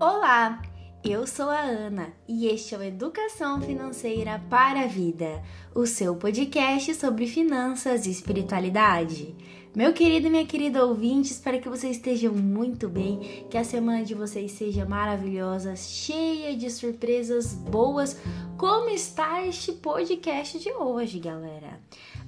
Olá, eu sou a Ana e este é o Educação Financeira para a Vida, o seu podcast sobre finanças e espiritualidade. Meu querido e minha querida ouvinte, espero que vocês estejam muito bem, que a semana de vocês seja maravilhosa, cheia de surpresas boas, como está este podcast de hoje, galera.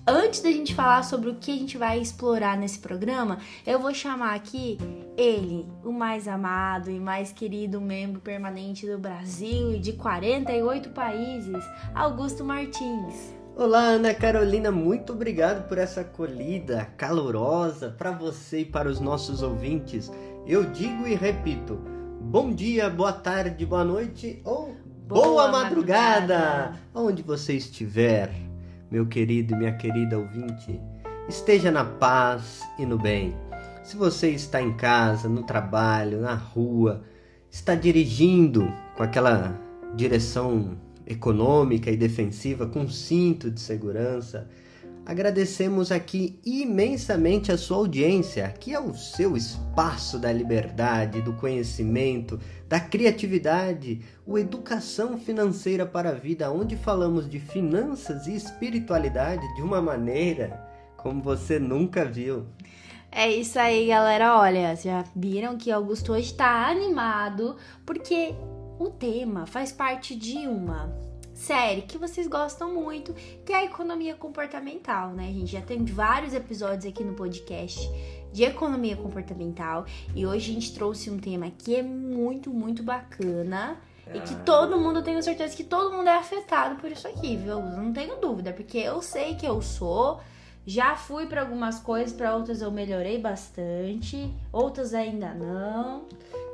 Antes da gente falar sobre o que a gente vai explorar nesse programa, eu vou chamar aqui ele, o mais amado e mais querido membro permanente do Brasil e de 48 países, Augusto Martins. Olá, Ana Carolina, muito obrigado por essa acolhida calorosa para você e para os nossos ouvintes. Eu digo e repito: bom dia, boa tarde, boa noite ou boa, boa madrugada, madrugada, onde você estiver meu querido e minha querida ouvinte, esteja na paz e no bem. Se você está em casa, no trabalho, na rua, está dirigindo com aquela direção econômica e defensiva, com cinto de segurança, Agradecemos aqui imensamente a sua audiência, que é o seu espaço da liberdade, do conhecimento, da criatividade, o Educação Financeira para a Vida, onde falamos de finanças e espiritualidade de uma maneira como você nunca viu. É isso aí, galera. Olha, já viram que Augusto hoje está animado porque o tema faz parte de uma série que vocês gostam muito, que é a economia comportamental, né? A gente já tem vários episódios aqui no podcast de economia comportamental e hoje a gente trouxe um tema que é muito, muito bacana. E que todo mundo, eu tenho certeza que todo mundo é afetado por isso aqui, viu? Não tenho dúvida, porque eu sei que eu sou, já fui para algumas coisas, para outras eu melhorei bastante, outras ainda não.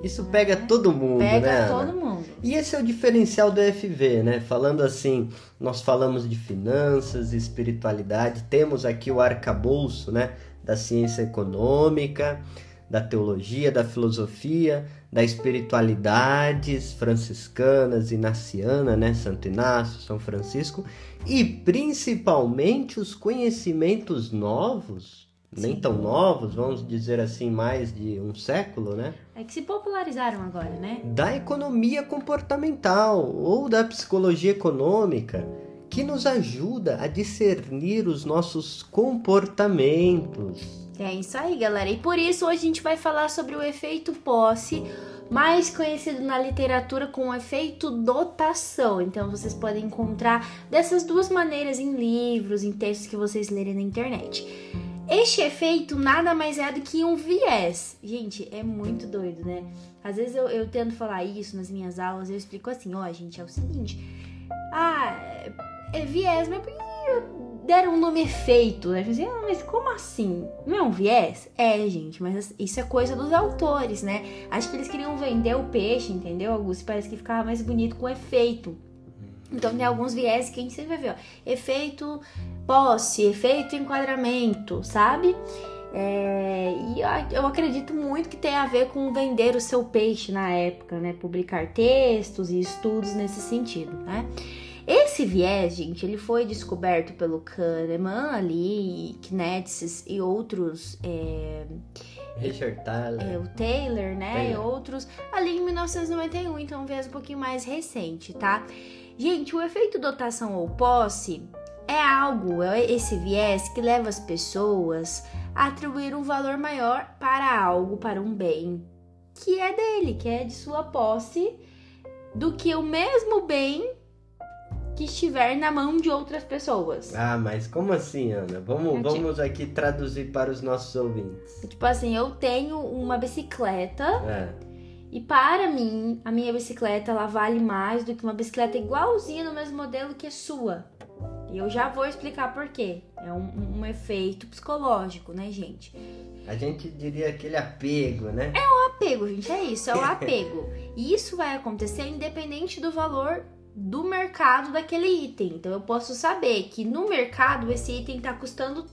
Isso pega né? todo mundo, pega né? Pega todo mundo. E esse é o diferencial do FV, né? Falando assim, nós falamos de finanças, espiritualidade, temos aqui o arcabouço, né? Da ciência econômica, da teologia, da filosofia, da espiritualidades franciscanas, inaciana, né? Santo Inácio, São Francisco e principalmente os conhecimentos novos, Sim. nem tão novos, vamos dizer assim, mais de um século, né? É que se popularizaram agora, né? Da economia comportamental ou da psicologia econômica que nos ajuda a discernir os nossos comportamentos. É isso aí, galera. E por isso hoje a gente vai falar sobre o efeito posse mais conhecido na literatura com o efeito dotação. Então vocês podem encontrar dessas duas maneiras em livros, em textos que vocês lerem na internet. Este efeito nada mais é do que um viés. Gente, é muito doido, né? Às vezes eu, eu tento falar isso nas minhas aulas, eu explico assim, ó, oh, gente, é o seguinte. Ah, é viés, mas por que deram um nome efeito, né? Assim, ah, mas como assim? Não é um viés? É, gente, mas isso é coisa dos autores, né? Acho que eles queriam vender o peixe, entendeu, Augusto? Parece que ficava mais bonito com efeito. Então tem alguns viés que a gente sempre vai ver, ó. Efeito posse, efeito enquadramento, sabe? É, e eu acredito muito que tem a ver com vender o seu peixe na época, né? Publicar textos e estudos nesse sentido, né? Esse viés, gente, ele foi descoberto pelo Kahneman ali, Knetses e outros. É, Richard Taylor. É, o Taylor, né? Taylor. E outros ali em 1991, então um viés um pouquinho mais recente, tá? Gente, o efeito dotação ou posse é algo, é esse viés que leva as pessoas a atribuir um valor maior para algo, para um bem que é dele, que é de sua posse, do que o mesmo bem que estiver na mão de outras pessoas. Ah, mas como assim, Ana? Vamos, vamos aqui traduzir para os nossos ouvintes. Tipo assim, eu tenho uma bicicleta. É. E para mim, a minha bicicleta ela vale mais do que uma bicicleta igualzinha no mesmo modelo que a sua. E eu já vou explicar por quê. É um, um efeito psicológico, né, gente? A gente diria aquele apego, né? É o apego, gente, é isso, é o apego. E isso vai acontecer independente do valor do mercado daquele item. Então eu posso saber que no mercado esse item tá custando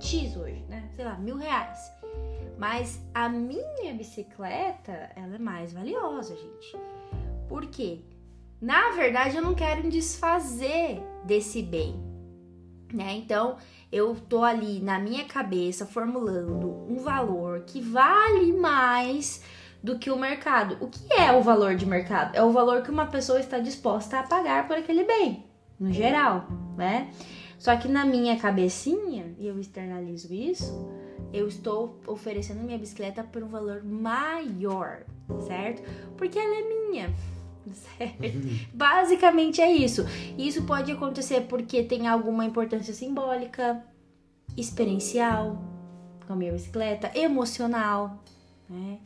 X hoje, né? Sei lá, mil reais. Mas a minha bicicleta, ela é mais valiosa, gente. Por quê? Na verdade, eu não quero desfazer desse bem, né? Então, eu tô ali na minha cabeça formulando um valor que vale mais do que o mercado. O que é o valor de mercado? É o valor que uma pessoa está disposta a pagar por aquele bem, no geral, né? Só que na minha cabecinha, e eu externalizo isso, eu estou oferecendo minha bicicleta por um valor maior, certo? Porque ela é minha. Certo? Basicamente é isso. Isso pode acontecer porque tem alguma importância simbólica, experiencial com a minha bicicleta, emocional, né?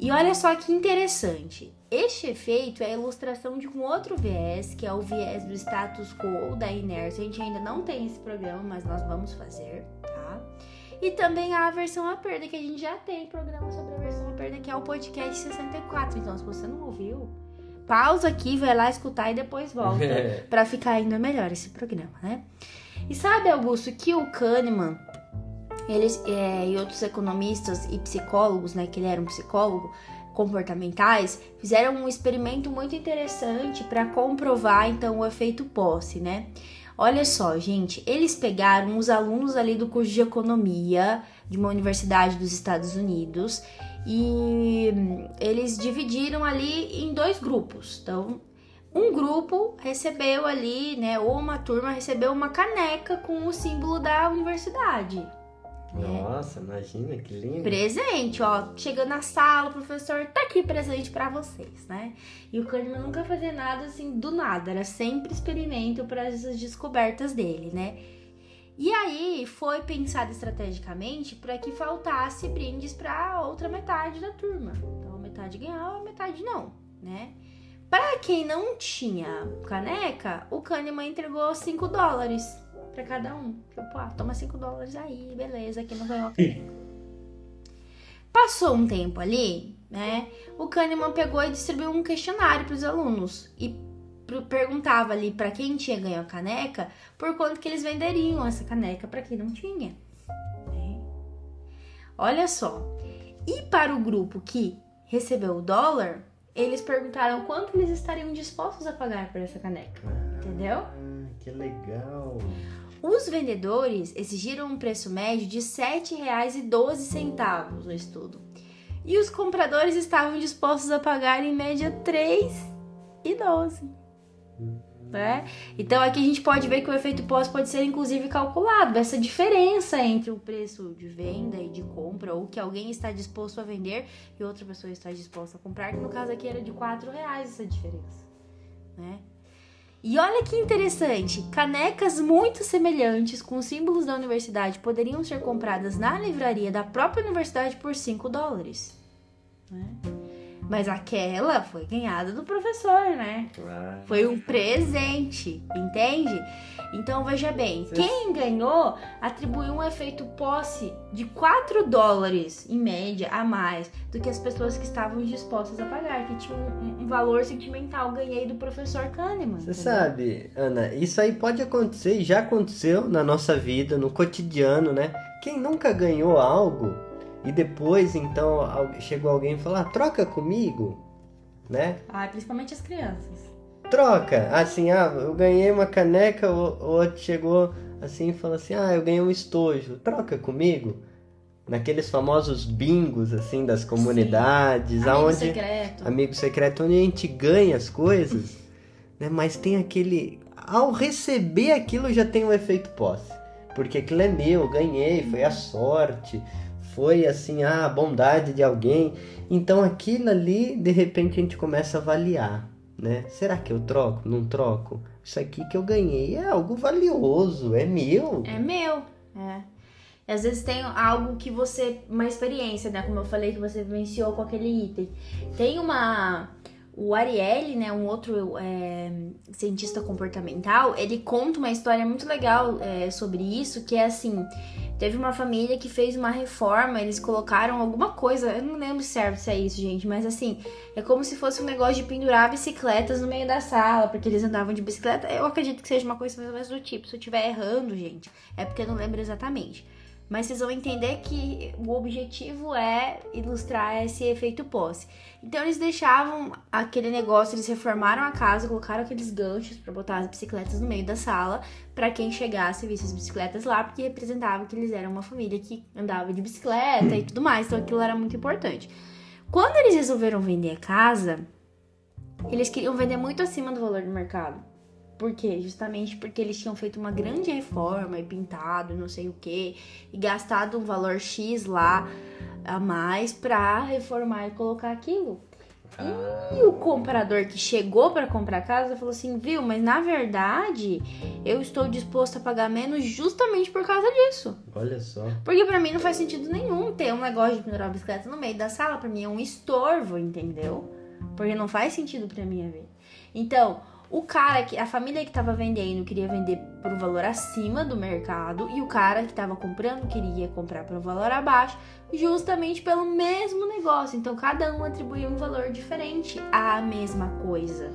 E olha só que interessante. Este efeito é a ilustração de um outro viés, que é o viés do status quo da inércia. A gente ainda não tem esse programa, mas nós vamos fazer, tá? E também a aversão à perda, que a gente já tem programa sobre aversão à perda, que é o podcast 64. Então, se você não ouviu, pausa aqui, vai lá escutar e depois volta, para ficar ainda melhor esse programa, né? E sabe, Augusto, que o Kahneman eles é, e outros economistas e psicólogos, né, que ele era um psicólogo comportamentais, fizeram um experimento muito interessante para comprovar então o efeito posse, né? Olha só, gente, eles pegaram os alunos ali do curso de economia de uma universidade dos Estados Unidos e eles dividiram ali em dois grupos. Então, um grupo recebeu ali, né, ou uma turma recebeu uma caneca com o símbolo da universidade. É. Nossa, imagina que lindo. Presente, ó. Chegando na sala, o professor tá aqui presente para vocês, né? E o Kahneman nunca fazia nada assim do nada, era sempre experimento para essas descobertas dele, né? E aí foi pensado estrategicamente para que faltasse brindes para outra metade da turma. Então, metade ganhava, metade não, né? Para quem não tinha caneca, o Kahneman entregou 5 dólares para cada um. Tipo, ah, toma 5 dólares aí, beleza, aqui não ganhou. Passou um tempo ali, né? O Kahneman pegou e distribuiu um questionário para os alunos e perguntava ali para quem tinha ganho a caneca por quanto que eles venderiam essa caneca para quem não tinha. Né? Olha só. E para o grupo que recebeu o dólar, eles perguntaram quanto eles estariam dispostos a pagar por essa caneca. Entendeu? Ah, que legal! Os vendedores exigiram um preço médio de R$ 7,12 no estudo. E os compradores estavam dispostos a pagar em média R$ 3,12. Né? Então aqui a gente pode ver que o efeito pós pode ser inclusive calculado, essa diferença entre o preço de venda e de compra, ou que alguém está disposto a vender e outra pessoa está disposta a comprar, que no caso aqui era de R$ reais essa diferença. Né? E olha que interessante, canecas muito semelhantes com símbolos da universidade poderiam ser compradas na livraria da própria universidade por 5 dólares. Né? Mas aquela foi ganhada do professor, né? Foi um presente, entende? Então veja bem, quem ganhou atribuiu um efeito posse de 4 dólares em média a mais do que as pessoas que estavam dispostas a pagar, que tinham um, um valor sentimental. Ganhei do professor Kahneman. Você sabe, Ana, isso aí pode acontecer e já aconteceu na nossa vida, no cotidiano, né? Quem nunca ganhou algo e depois, então, chegou alguém e falou: ah, troca comigo, né? Ah, principalmente as crianças. Troca! Assim, ah, eu ganhei uma caneca, o outro chegou assim e falou assim: ah, eu ganhei um estojo, troca comigo? Naqueles famosos bingos, assim, das comunidades, Sim. Amigo aonde. Secreto. Amigo secreto, onde a gente ganha as coisas, né? Mas tem aquele. Ao receber aquilo já tem um efeito posse. Porque aquilo é meu, ganhei, foi a sorte, foi assim a bondade de alguém. Então aquilo ali, de repente a gente começa a avaliar, né? Será que eu troco? Não troco? Isso aqui que eu ganhei é algo valioso, é meu. É meu, é. E às vezes tem algo que você, uma experiência, né? Como eu falei que você vivenciou com aquele item. Tem uma o Ariely, né, um outro é, cientista comportamental, ele conta uma história muito legal é, sobre isso, que é assim, teve uma família que fez uma reforma, eles colocaram alguma coisa, eu não lembro certo se é isso, gente, mas assim, é como se fosse um negócio de pendurar bicicletas no meio da sala, porque eles andavam de bicicleta, eu acredito que seja uma coisa mais ou menos do tipo, se eu estiver errando, gente, é porque eu não lembro exatamente mas vocês vão entender que o objetivo é ilustrar esse efeito posse. Então eles deixavam aquele negócio, eles reformaram a casa, colocaram aqueles ganchos para botar as bicicletas no meio da sala, para quem chegasse visse as bicicletas lá, porque representava que eles eram uma família que andava de bicicleta e tudo mais, então aquilo era muito importante. Quando eles resolveram vender a casa, eles queriam vender muito acima do valor do mercado. Por quê? Justamente porque eles tinham feito uma grande reforma e pintado, não sei o que, e gastado um valor X lá a mais pra reformar e colocar aquilo. E o comprador que chegou para comprar a casa falou assim: viu, mas na verdade eu estou disposto a pagar menos justamente por causa disso. Olha só. Porque para mim não faz sentido nenhum ter um negócio de pendurar a bicicleta no meio da sala. Para mim é um estorvo, entendeu? Porque não faz sentido para mim ver. Então, o cara que a família que tava vendendo queria vender por um valor acima do mercado e o cara que tava comprando queria comprar por um valor abaixo, justamente pelo mesmo negócio. Então cada um atribuía um valor diferente à mesma coisa.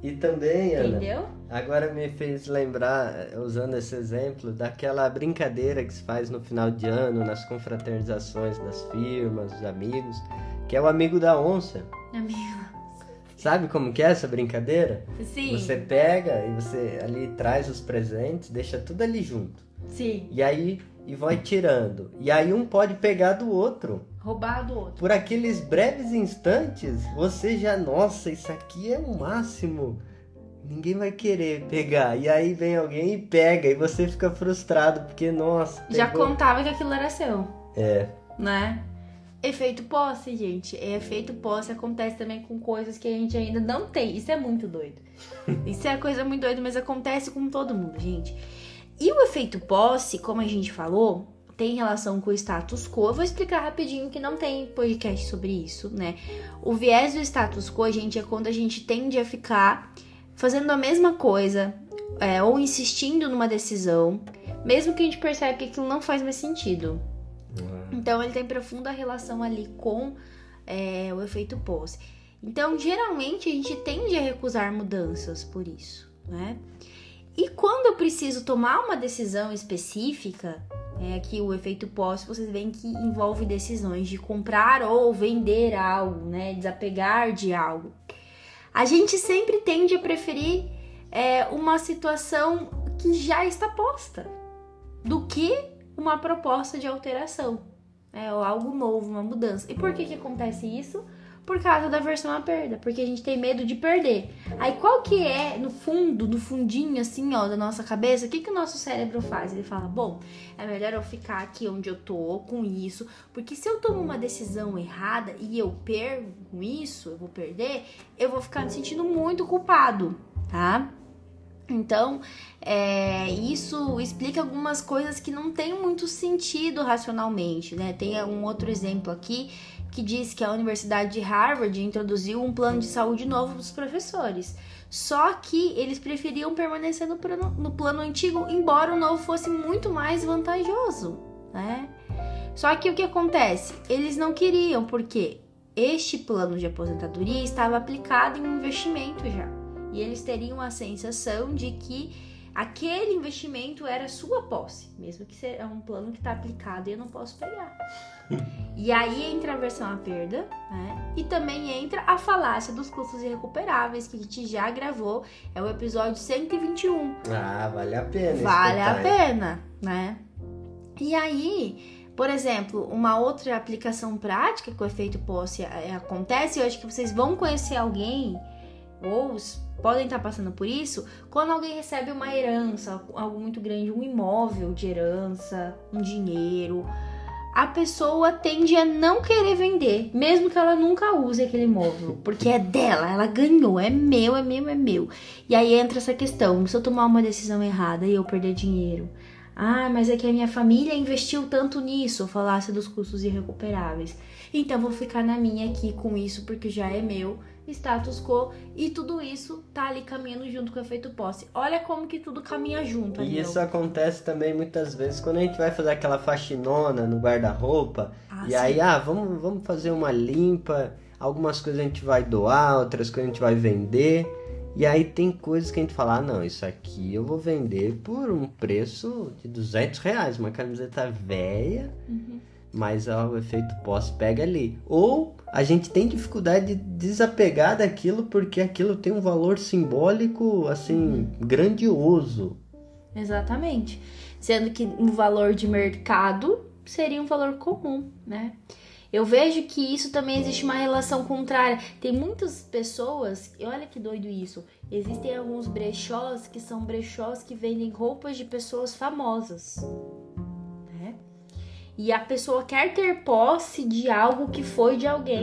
E também, Ana, Entendeu? agora me fez lembrar, usando esse exemplo, daquela brincadeira que se faz no final de ano, nas confraternizações das firmas, dos amigos, que é o amigo da onça. Amigo. Sabe como que é essa brincadeira? Sim. Você pega e você ali traz os presentes, deixa tudo ali junto. Sim. E aí e vai tirando. E aí um pode pegar do outro. Roubar do outro. Por aqueles breves instantes, você já, nossa, isso aqui é o máximo. Ninguém vai querer pegar. E aí vem alguém e pega e você fica frustrado porque nossa, Já pegou. contava que aquilo era seu, É. né? Efeito posse, gente. Efeito posse acontece também com coisas que a gente ainda não tem. Isso é muito doido. Isso é coisa muito doida, mas acontece com todo mundo, gente. E o efeito posse, como a gente falou, tem relação com o status quo. Eu vou explicar rapidinho que não tem podcast sobre isso, né? O viés do status quo, gente, é quando a gente tende a ficar fazendo a mesma coisa é, ou insistindo numa decisão, mesmo que a gente percebe que aquilo não faz mais sentido. Então ele tem profunda relação ali com é, o efeito posse. Então, geralmente a gente tende a recusar mudanças por isso, né? E quando eu preciso tomar uma decisão específica, é aqui o efeito posse, vocês veem que envolve decisões de comprar ou vender algo, né? Desapegar de algo. A gente sempre tende a preferir é, uma situação que já está posta do que uma proposta de alteração, é, ou algo novo, uma mudança. E por que que acontece isso? Por causa da versão à perda, porque a gente tem medo de perder. Aí qual que é, no fundo, no fundinho assim, ó, da nossa cabeça, o que que o nosso cérebro faz? Ele fala, bom, é melhor eu ficar aqui onde eu tô com isso, porque se eu tomo uma decisão errada e eu perco isso, eu vou perder, eu vou ficar me sentindo muito culpado, tá? Então, é, isso explica algumas coisas que não tem muito sentido racionalmente, né? Tem um outro exemplo aqui que diz que a Universidade de Harvard introduziu um plano de saúde novo para os professores. Só que eles preferiam permanecer no plano, no plano antigo, embora o novo fosse muito mais vantajoso, né? Só que o que acontece? Eles não queriam, porque este plano de aposentadoria estava aplicado em um investimento já. E eles teriam a sensação de que aquele investimento era sua posse, mesmo que seja um plano que está aplicado e eu não posso pegar. e aí entra a versão à perda, né? E também entra a falácia dos custos irrecuperáveis, que a gente já gravou, é o episódio 121. Ah, vale a pena. Vale a pena, né? E aí, por exemplo, uma outra aplicação prática que o efeito posse é, acontece, eu acho que vocês vão conhecer alguém ou podem estar passando por isso, quando alguém recebe uma herança, algo muito grande, um imóvel de herança, um dinheiro, a pessoa tende a não querer vender, mesmo que ela nunca use aquele imóvel, porque é dela, ela ganhou, é meu, é meu, é meu. E aí entra essa questão, se eu tomar uma decisão errada e eu perder dinheiro, ah, mas é que a minha família investiu tanto nisso, falasse dos custos irrecuperáveis. Então vou ficar na minha aqui com isso porque já é meu, status quo, e tudo isso tá ali caminhando junto com o efeito posse. Olha como que tudo caminha junto, E isso acontece também muitas vezes quando a gente vai fazer aquela faxinona no guarda-roupa. Ah, e sim. aí, ah, vamos, vamos fazer uma limpa. Algumas coisas a gente vai doar, outras coisas a gente vai vender. E aí tem coisas que a gente fala, ah, não, isso aqui eu vou vender por um preço de 200 reais. Uma camiseta velha, Uhum. Mas ó, o efeito pós pega ali. Ou a gente tem dificuldade de desapegar daquilo porque aquilo tem um valor simbólico, assim, grandioso. Exatamente. Sendo que um valor de mercado seria um valor comum, né? Eu vejo que isso também existe uma relação contrária. Tem muitas pessoas, e olha que doido isso. Existem alguns brechós que são brechós que vendem roupas de pessoas famosas. E a pessoa quer ter posse de algo que foi de alguém.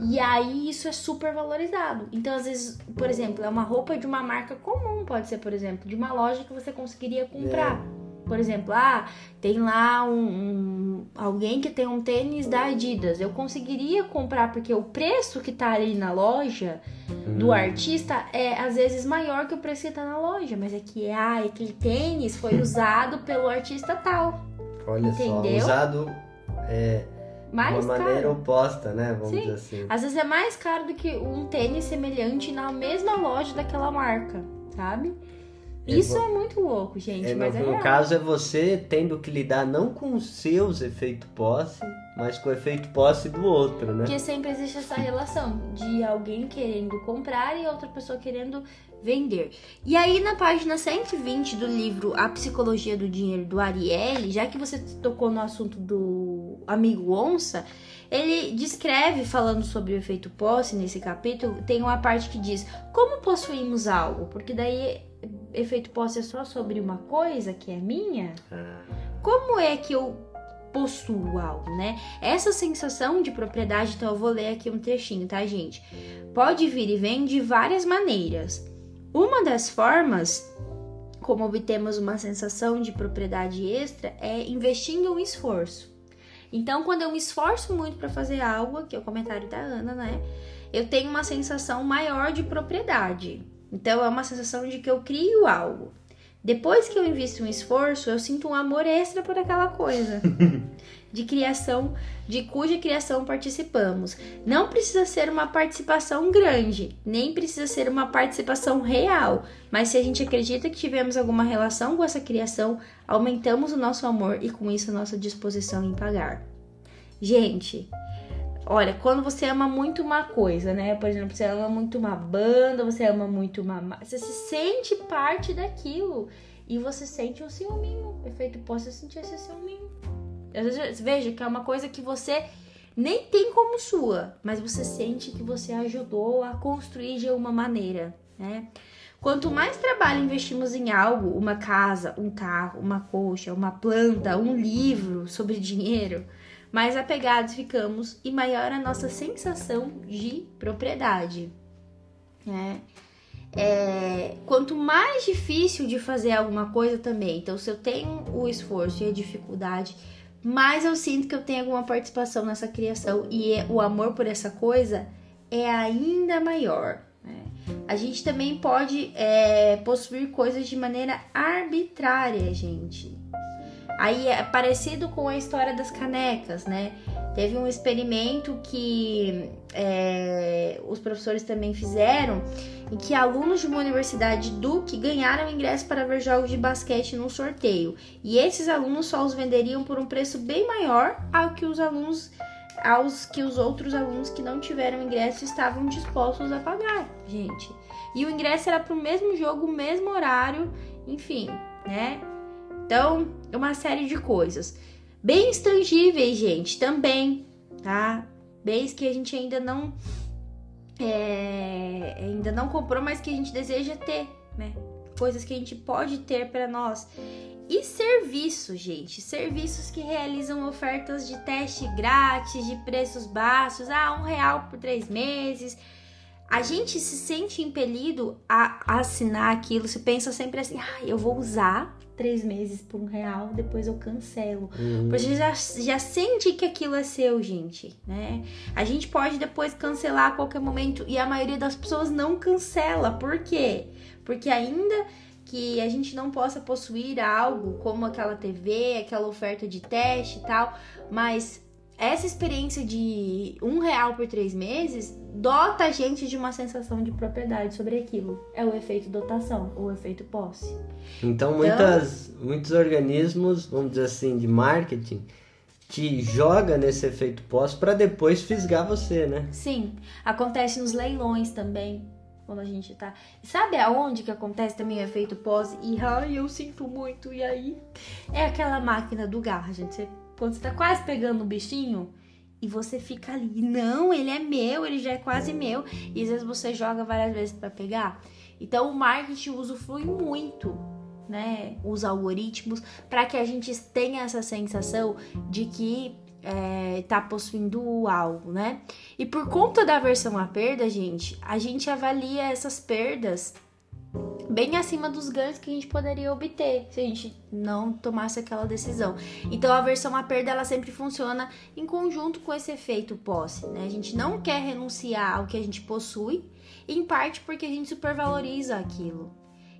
E aí isso é super valorizado. Então, às vezes, por exemplo, é uma roupa de uma marca comum, pode ser, por exemplo, de uma loja que você conseguiria comprar. É. Por exemplo, ah, tem lá um, um, alguém que tem um tênis da Adidas. Eu conseguiria comprar porque o preço que tá ali na loja hum. do artista é às vezes maior que o preço que tá na loja, mas é que ah, aquele tênis foi usado pelo artista tal. Olha Entendeu? só, usado é, mais uma maneira caro. oposta, né? Vamos Sim. dizer assim. Às vezes é mais caro do que um tênis semelhante na mesma loja daquela marca, sabe? Isso é muito louco, gente. É, mas no, é no caso, é você tendo que lidar não com os seus efeitos posse, mas com o efeito posse do outro, né? Porque sempre existe essa relação de alguém querendo comprar e outra pessoa querendo vender. E aí, na página 120 do livro A Psicologia do Dinheiro do Ariely, já que você tocou no assunto do amigo onça, ele descreve, falando sobre o efeito posse nesse capítulo, tem uma parte que diz como possuímos algo, porque daí efeito posse é só sobre uma coisa que é minha? Ah. Como é que eu possuo algo, né? Essa sensação de propriedade, então eu vou ler aqui um trechinho, tá, gente? Pode vir e vem de várias maneiras. Uma das formas como obtemos uma sensação de propriedade extra é investindo um esforço. Então, quando eu me esforço muito para fazer algo, que é o comentário da Ana, né? Eu tenho uma sensação maior de propriedade. Então é uma sensação de que eu crio algo. Depois que eu invisto um esforço, eu sinto um amor extra por aquela coisa. de criação, de cuja criação participamos. Não precisa ser uma participação grande, nem precisa ser uma participação real, mas se a gente acredita que tivemos alguma relação com essa criação, aumentamos o nosso amor e com isso a nossa disposição em pagar. Gente, Olha, quando você ama muito uma coisa, né? Por exemplo, você ama muito uma banda, você ama muito uma. Você se sente parte daquilo. E você sente um ciúminho. Efeito posso sentir esse ciúminho. Às vezes, veja que é uma coisa que você nem tem como sua, mas você sente que você ajudou a construir de uma maneira, né? Quanto mais trabalho investimos em algo, uma casa, um carro, uma coxa, uma planta, um livro sobre dinheiro, mais apegados ficamos e maior a nossa sensação de propriedade. Né? É, quanto mais difícil de fazer alguma coisa também, então se eu tenho o esforço e a dificuldade, mais eu sinto que eu tenho alguma participação nessa criação e é, o amor por essa coisa é ainda maior. Né? A gente também pode é, possuir coisas de maneira arbitrária, gente. Aí é parecido com a história das canecas, né? Teve um experimento que é, os professores também fizeram, em que alunos de uma universidade Duke ganharam ingresso para ver jogos de basquete num sorteio. E esses alunos só os venderiam por um preço bem maior ao que os alunos aos que os outros alunos que não tiveram ingresso estavam dispostos a pagar, gente. E o ingresso era para o mesmo jogo, o mesmo horário, enfim, né? Então, uma série de coisas. Bens tangíveis, gente, também, tá? Bens que a gente ainda não é, ainda não comprou, mas que a gente deseja ter, né? Coisas que a gente pode ter para nós. E serviços, gente. Serviços que realizam ofertas de teste grátis, de preços baixos. Ah, um real por três meses. A gente se sente impelido a assinar aquilo. Você pensa sempre assim, ah, eu vou usar três meses por um real, depois eu cancelo. Uhum. Porque já, já sente que aquilo é seu, gente, né? A gente pode depois cancelar a qualquer momento e a maioria das pessoas não cancela. Por quê? Porque ainda que a gente não possa possuir algo como aquela TV, aquela oferta de teste e tal, mas essa experiência de um real por três meses dota a gente de uma sensação de propriedade sobre aquilo. É o efeito dotação, o efeito posse. Então, então muitas, muitos organismos, vamos dizer assim, de marketing, te joga nesse efeito posse para depois fisgar você, né? Sim, acontece nos leilões também. Quando a gente tá. Sabe aonde que acontece também o efeito pós? E ai, eu sinto muito. E aí? É aquela máquina do garra, gente. Você quando você tá quase pegando o bichinho E você fica ali, não, ele é meu, ele já é quase meu. E às vezes você joga várias vezes para pegar. Então o marketing usufrui muito, né, os algoritmos para que a gente tenha essa sensação de que é, tá possuindo algo, né? E por conta da versão à perda, gente, a gente avalia essas perdas bem acima dos ganhos que a gente poderia obter se a gente não tomasse aquela decisão. Então a versão à perda ela sempre funciona em conjunto com esse efeito posse, né? A gente não quer renunciar ao que a gente possui, em parte porque a gente supervaloriza aquilo.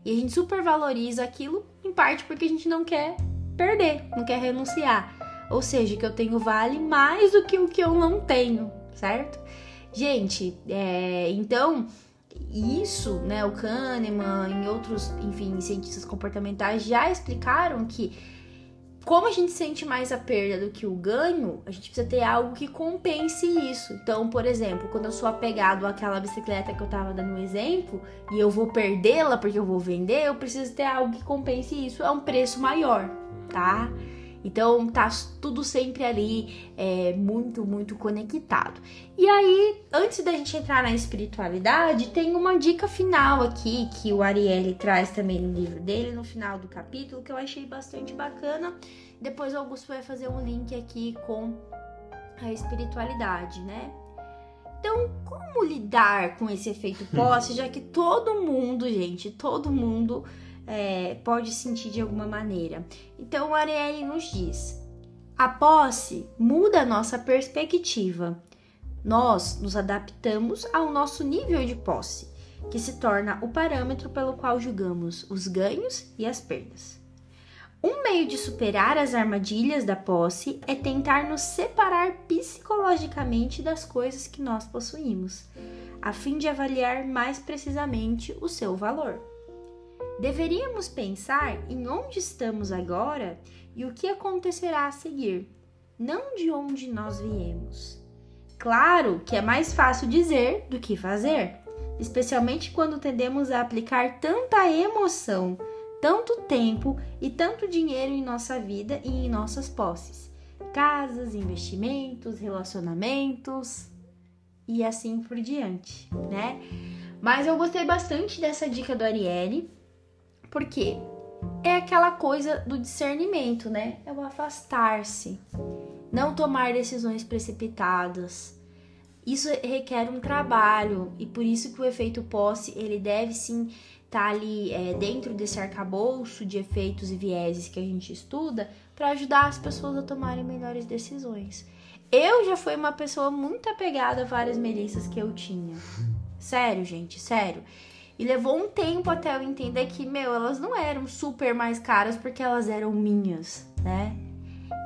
E a gente supervaloriza aquilo em parte porque a gente não quer perder, não quer renunciar. Ou seja, que eu tenho vale mais do que o que eu não tenho, certo? Gente, é, então isso, né, o Kahneman e outros, enfim, cientistas comportamentais já explicaram que como a gente sente mais a perda do que o ganho, a gente precisa ter algo que compense isso. Então, por exemplo, quando eu sou apegado àquela bicicleta que eu tava dando um exemplo e eu vou perdê-la porque eu vou vender, eu preciso ter algo que compense isso. É um preço maior, tá? Então tá tudo sempre ali é, muito, muito conectado. E aí, antes da gente entrar na espiritualidade, tem uma dica final aqui que o Ariely traz também no livro dele, no final do capítulo, que eu achei bastante bacana. Depois o Augusto vai fazer um link aqui com a espiritualidade, né? Então, como lidar com esse efeito posse, já que todo mundo, gente, todo mundo é, pode sentir de alguma maneira. Então, o nos diz: a posse muda a nossa perspectiva. Nós nos adaptamos ao nosso nível de posse, que se torna o parâmetro pelo qual julgamos os ganhos e as perdas. Um meio de superar as armadilhas da posse é tentar nos separar psicologicamente das coisas que nós possuímos, a fim de avaliar mais precisamente o seu valor. Deveríamos pensar em onde estamos agora e o que acontecerá a seguir, não de onde nós viemos. Claro que é mais fácil dizer do que fazer, especialmente quando tendemos a aplicar tanta emoção, tanto tempo e tanto dinheiro em nossa vida e em nossas posses, casas, investimentos, relacionamentos e assim por diante, né? Mas eu gostei bastante dessa dica do Arielle porque é aquela coisa do discernimento, né? É o afastar-se, não tomar decisões precipitadas. Isso requer um trabalho e por isso que o efeito posse ele deve sim estar tá ali é, dentro desse arcabouço de efeitos e vieses que a gente estuda para ajudar as pessoas a tomarem melhores decisões. Eu já fui uma pessoa muito apegada a várias melissas que eu tinha. Sério, gente, sério. E levou um tempo até eu entender que, meu, elas não eram super mais caras porque elas eram minhas, né?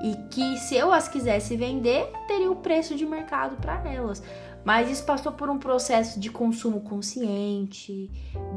E que se eu as quisesse vender, teria o preço de mercado para elas. Mas isso passou por um processo de consumo consciente,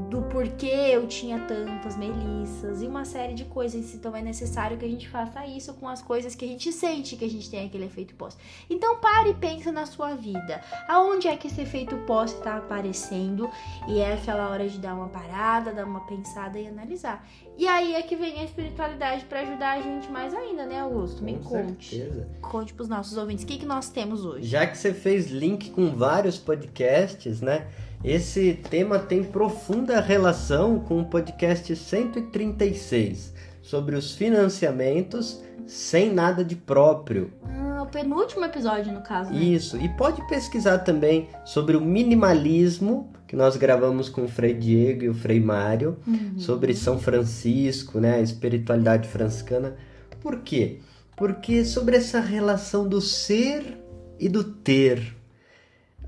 do porquê eu tinha tantas melissas e uma série de coisas. Então é necessário que a gente faça isso com as coisas que a gente sente que a gente tem aquele efeito pós. Então pare e pensa na sua vida. Aonde é que esse efeito pós está aparecendo? E é aquela hora de dar uma parada, dar uma pensada e analisar. E aí é que vem a espiritualidade para ajudar a gente mais ainda, né, Augusto? Me com conte. Certeza. Conte pros nossos ouvintes. O que, que nós temos hoje? Já que você fez link com vários podcasts, né? Esse tema tem profunda relação com o podcast 136 sobre os financiamentos sem nada de próprio. Ah, o penúltimo episódio, no caso. Né? Isso, e pode pesquisar também sobre o minimalismo, que nós gravamos com o Frei Diego e o Frei Mário, uhum. sobre São Francisco, né, a espiritualidade franciscana. Por quê? Porque sobre essa relação do ser e do ter,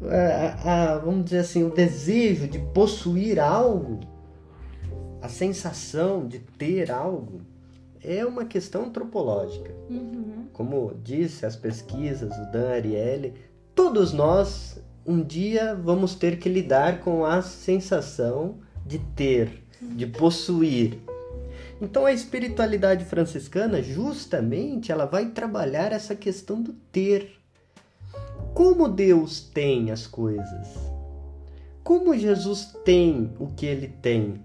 a, a, vamos dizer assim, o desejo de possuir algo, a sensação de ter algo, é uma questão antropológica. Uhum. Como disse as pesquisas, o Dan Ariely, todos nós um dia vamos ter que lidar com a sensação de ter, de possuir. Então a espiritualidade franciscana, justamente, ela vai trabalhar essa questão do ter como Deus tem as coisas? Como Jesus tem o que ele tem?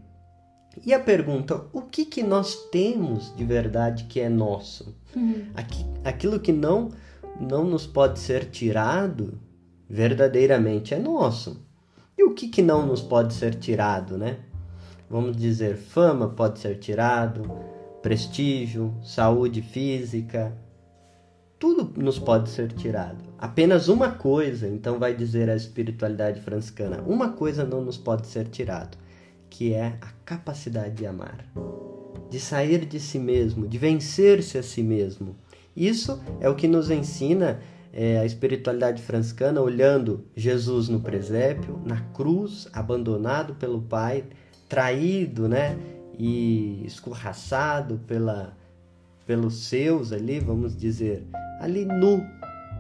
E a pergunta: o que, que nós temos de verdade que é nosso? Uhum. Aqui, aquilo que não não nos pode ser tirado, verdadeiramente é nosso. E o que, que não nos pode ser tirado, né? Vamos dizer, fama pode ser tirado, prestígio, saúde física, tudo nos pode ser tirado. Apenas uma coisa, então vai dizer a espiritualidade franciscana, uma coisa não nos pode ser tirado, que é a capacidade de amar, de sair de si mesmo, de vencer-se a si mesmo. Isso é o que nos ensina é, a espiritualidade franciscana, olhando Jesus no presépio, na cruz, abandonado pelo Pai, traído, né? E escorraçado pela, pelos seus ali, vamos dizer, ali nu,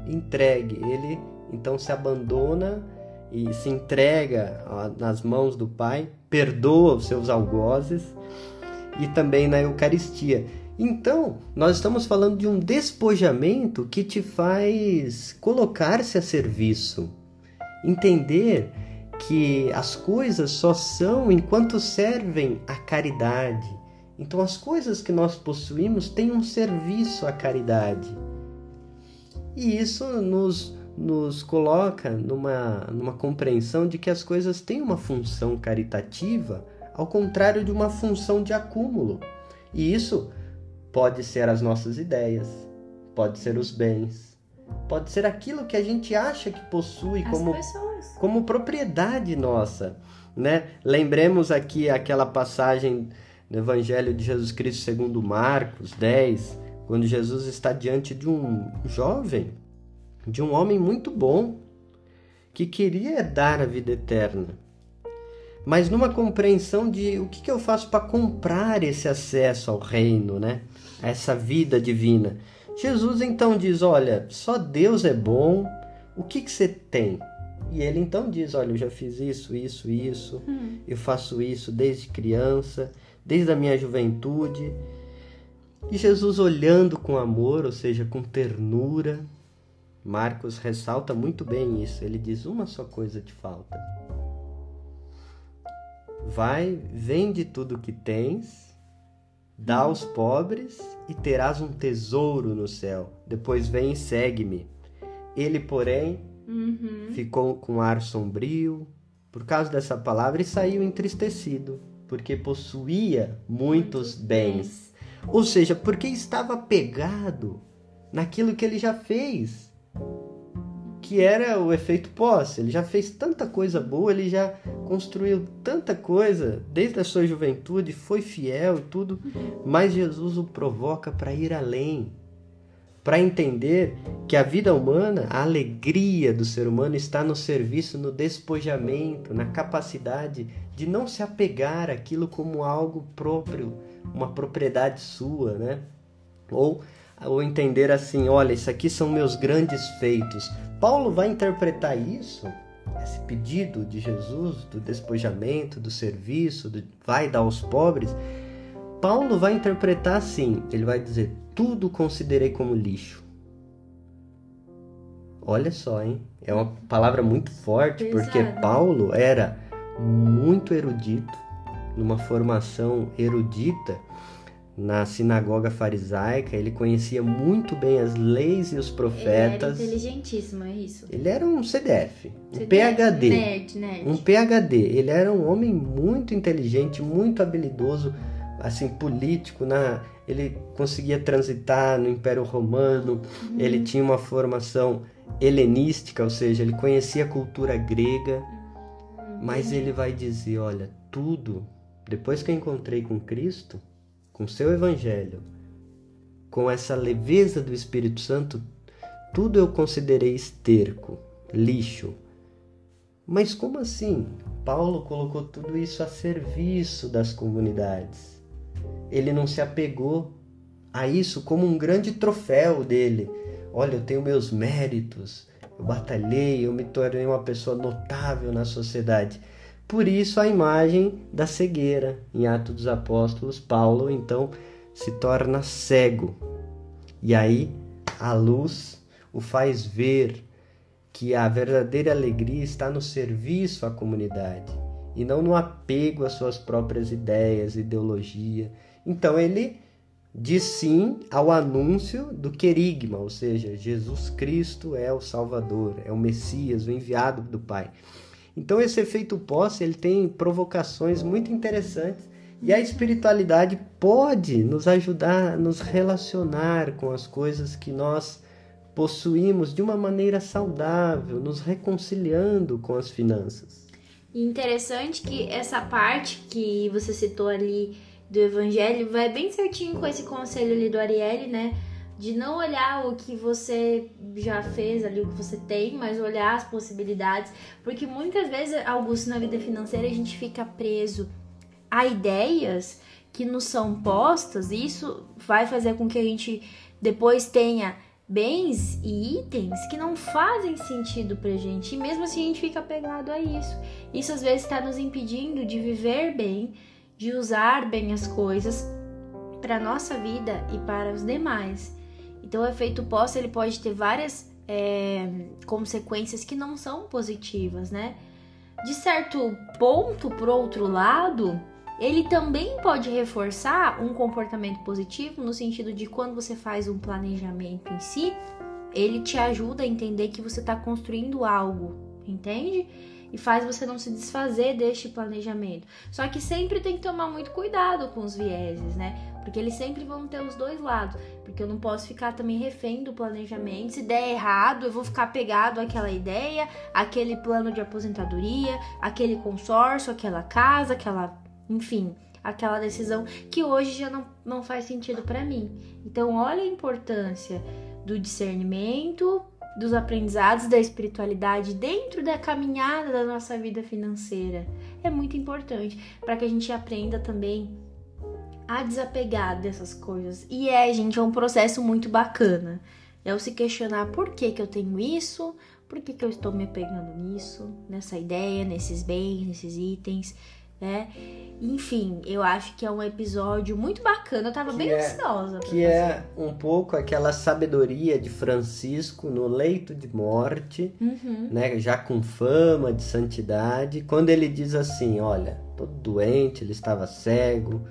entregue. Ele então se abandona e se entrega nas mãos do Pai, perdoa os seus algozes e também na Eucaristia. Então, nós estamos falando de um despojamento que te faz colocar-se a serviço, entender que as coisas só são enquanto servem à caridade. Então, as coisas que nós possuímos têm um serviço à caridade. E isso nos, nos coloca numa, numa compreensão de que as coisas têm uma função caritativa, ao contrário de uma função de acúmulo. E isso Pode ser as nossas ideias, pode ser os bens, pode ser aquilo que a gente acha que possui como, como propriedade nossa. Né? Lembremos aqui aquela passagem do Evangelho de Jesus Cristo segundo Marcos 10, quando Jesus está diante de um jovem, de um homem muito bom, que queria dar a vida eterna mas numa compreensão de o que, que eu faço para comprar esse acesso ao reino, né? A essa vida divina. Jesus então diz: Olha, só Deus é bom, o que, que você tem? E ele então diz: Olha, eu já fiz isso, isso, isso, hum. eu faço isso desde criança, desde a minha juventude. E Jesus olhando com amor, ou seja, com ternura, Marcos ressalta muito bem isso. Ele diz: Uma só coisa te falta Vai, vende tudo que tens, dá aos pobres e terás um tesouro no céu. Depois vem e segue-me. Ele, porém, uhum. ficou com ar sombrio por causa dessa palavra e saiu entristecido, porque possuía muitos bens. Ou seja, porque estava pegado naquilo que ele já fez que era o efeito posse. Ele já fez tanta coisa boa, ele já construiu tanta coisa desde a sua juventude, foi fiel e tudo, mas Jesus o provoca para ir além, para entender que a vida humana, a alegria do ser humano está no serviço, no despojamento, na capacidade de não se apegar àquilo como algo próprio, uma propriedade sua, né? Ou ou entender assim, olha, isso aqui são meus grandes feitos, Paulo vai interpretar isso, esse pedido de Jesus do despojamento, do serviço, do vai dar aos pobres. Paulo vai interpretar assim: ele vai dizer, tudo considerei como lixo. Olha só, hein? É uma palavra muito forte, porque Paulo era muito erudito, numa formação erudita na sinagoga farisaica, ele conhecia muito bem as leis e os profetas. Ele era inteligentíssimo, é isso? Ele era um CDF, um CDF, PhD. Nerd, nerd. Um PhD. Ele era um homem muito inteligente, muito habilidoso, assim, político, na ele conseguia transitar no Império Romano, uhum. ele tinha uma formação helenística, ou seja, ele conhecia a cultura grega, uhum. mas ele vai dizer, olha, tudo, depois que eu encontrei com Cristo, com seu evangelho, com essa leveza do Espírito Santo, tudo eu considerei esterco, lixo. Mas como assim? Paulo colocou tudo isso a serviço das comunidades. Ele não se apegou a isso como um grande troféu dele. Olha, eu tenho meus méritos, eu batalhei, eu me tornei uma pessoa notável na sociedade. Por isso a imagem da cegueira. Em Atos dos Apóstolos, Paulo então se torna cego. E aí a luz o faz ver que a verdadeira alegria está no serviço à comunidade e não no apego às suas próprias ideias, ideologia. Então ele diz sim ao anúncio do querigma, ou seja, Jesus Cristo é o Salvador, é o Messias, o enviado do Pai. Então esse efeito posse ele tem provocações muito interessantes e a espiritualidade pode nos ajudar a nos relacionar com as coisas que nós possuímos de uma maneira saudável, nos reconciliando com as finanças. interessante que essa parte que você citou ali do evangelho vai bem certinho com esse conselho ali do Ariely, né? De não olhar o que você já fez ali, o que você tem, mas olhar as possibilidades. Porque muitas vezes, Augusto, na vida financeira, a gente fica preso a ideias que nos são postas, e isso vai fazer com que a gente depois tenha bens e itens que não fazem sentido pra gente. E mesmo assim a gente fica apegado a isso. Isso às vezes está nos impedindo de viver bem, de usar bem as coisas para nossa vida e para os demais. Então, o efeito pós ele pode ter várias é, consequências que não são positivas, né? De certo ponto, por outro lado, ele também pode reforçar um comportamento positivo no sentido de quando você faz um planejamento em si, ele te ajuda a entender que você está construindo algo, entende? E faz você não se desfazer deste planejamento. Só que sempre tem que tomar muito cuidado com os vieses, né? Porque eles sempre vão ter os dois lados. Porque eu não posso ficar também refém do planejamento. Se der errado, eu vou ficar pegado àquela ideia, aquele plano de aposentadoria, aquele consórcio, aquela casa, aquela. Enfim, aquela decisão que hoje já não, não faz sentido para mim. Então, olha a importância do discernimento, dos aprendizados da espiritualidade dentro da caminhada da nossa vida financeira. É muito importante para que a gente aprenda também a desapegar dessas coisas. E é, gente, é um processo muito bacana. É o se questionar por que, que eu tenho isso, por que, que eu estou me apegando nisso, nessa ideia, nesses bens, nesses itens né? Enfim, eu acho que é um episódio muito bacana. Eu tava que bem é, ansiosa. que fazer. é um pouco aquela sabedoria de Francisco no leito de morte, uhum. né? Já com fama de santidade, quando ele diz assim: Olha, todo doente, ele estava cego.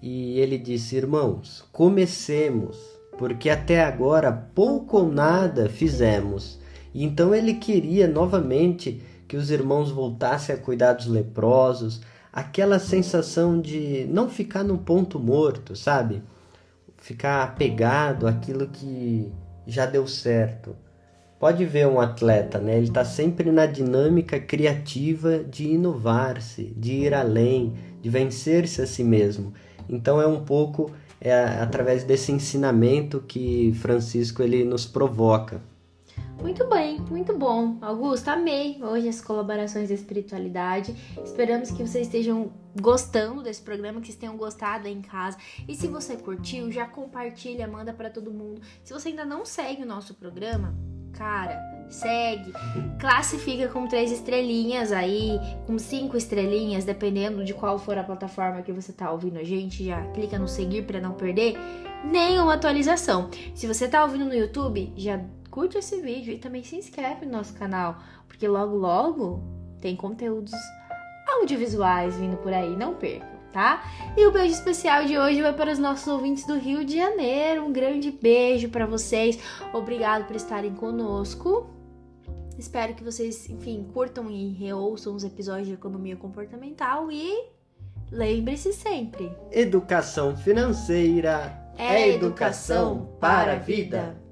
E ele disse: Irmãos, comecemos, porque até agora pouco ou nada fizemos. Então ele queria novamente que os irmãos voltassem a cuidar dos leprosos, aquela sensação de não ficar no ponto morto, sabe? Ficar apegado àquilo que já deu certo. Pode ver um atleta, né? Ele está sempre na dinâmica criativa de inovar-se, de ir além, de vencer-se a si mesmo. Então é um pouco é através desse ensinamento que Francisco ele nos provoca. Muito bem, muito bom. Augusto, amei hoje as colaborações da espiritualidade. Esperamos que vocês estejam gostando desse programa, que vocês tenham gostado aí em casa. E se você curtiu, já compartilha, manda para todo mundo. Se você ainda não segue o nosso programa, cara, segue, classifica com três estrelinhas aí, com cinco estrelinhas, dependendo de qual for a plataforma que você tá ouvindo a gente, já clica no seguir para não perder nenhuma atualização. Se você tá ouvindo no YouTube, já curte esse vídeo e também se inscreve no nosso canal, porque logo logo tem conteúdos audiovisuais vindo por aí, não percam, tá? E o beijo especial de hoje vai para os nossos ouvintes do Rio de Janeiro. Um grande beijo para vocês. Obrigado por estarem conosco. Espero que vocês, enfim, curtam e reouçam os episódios de economia comportamental e lembre-se sempre: educação financeira é educação para a vida.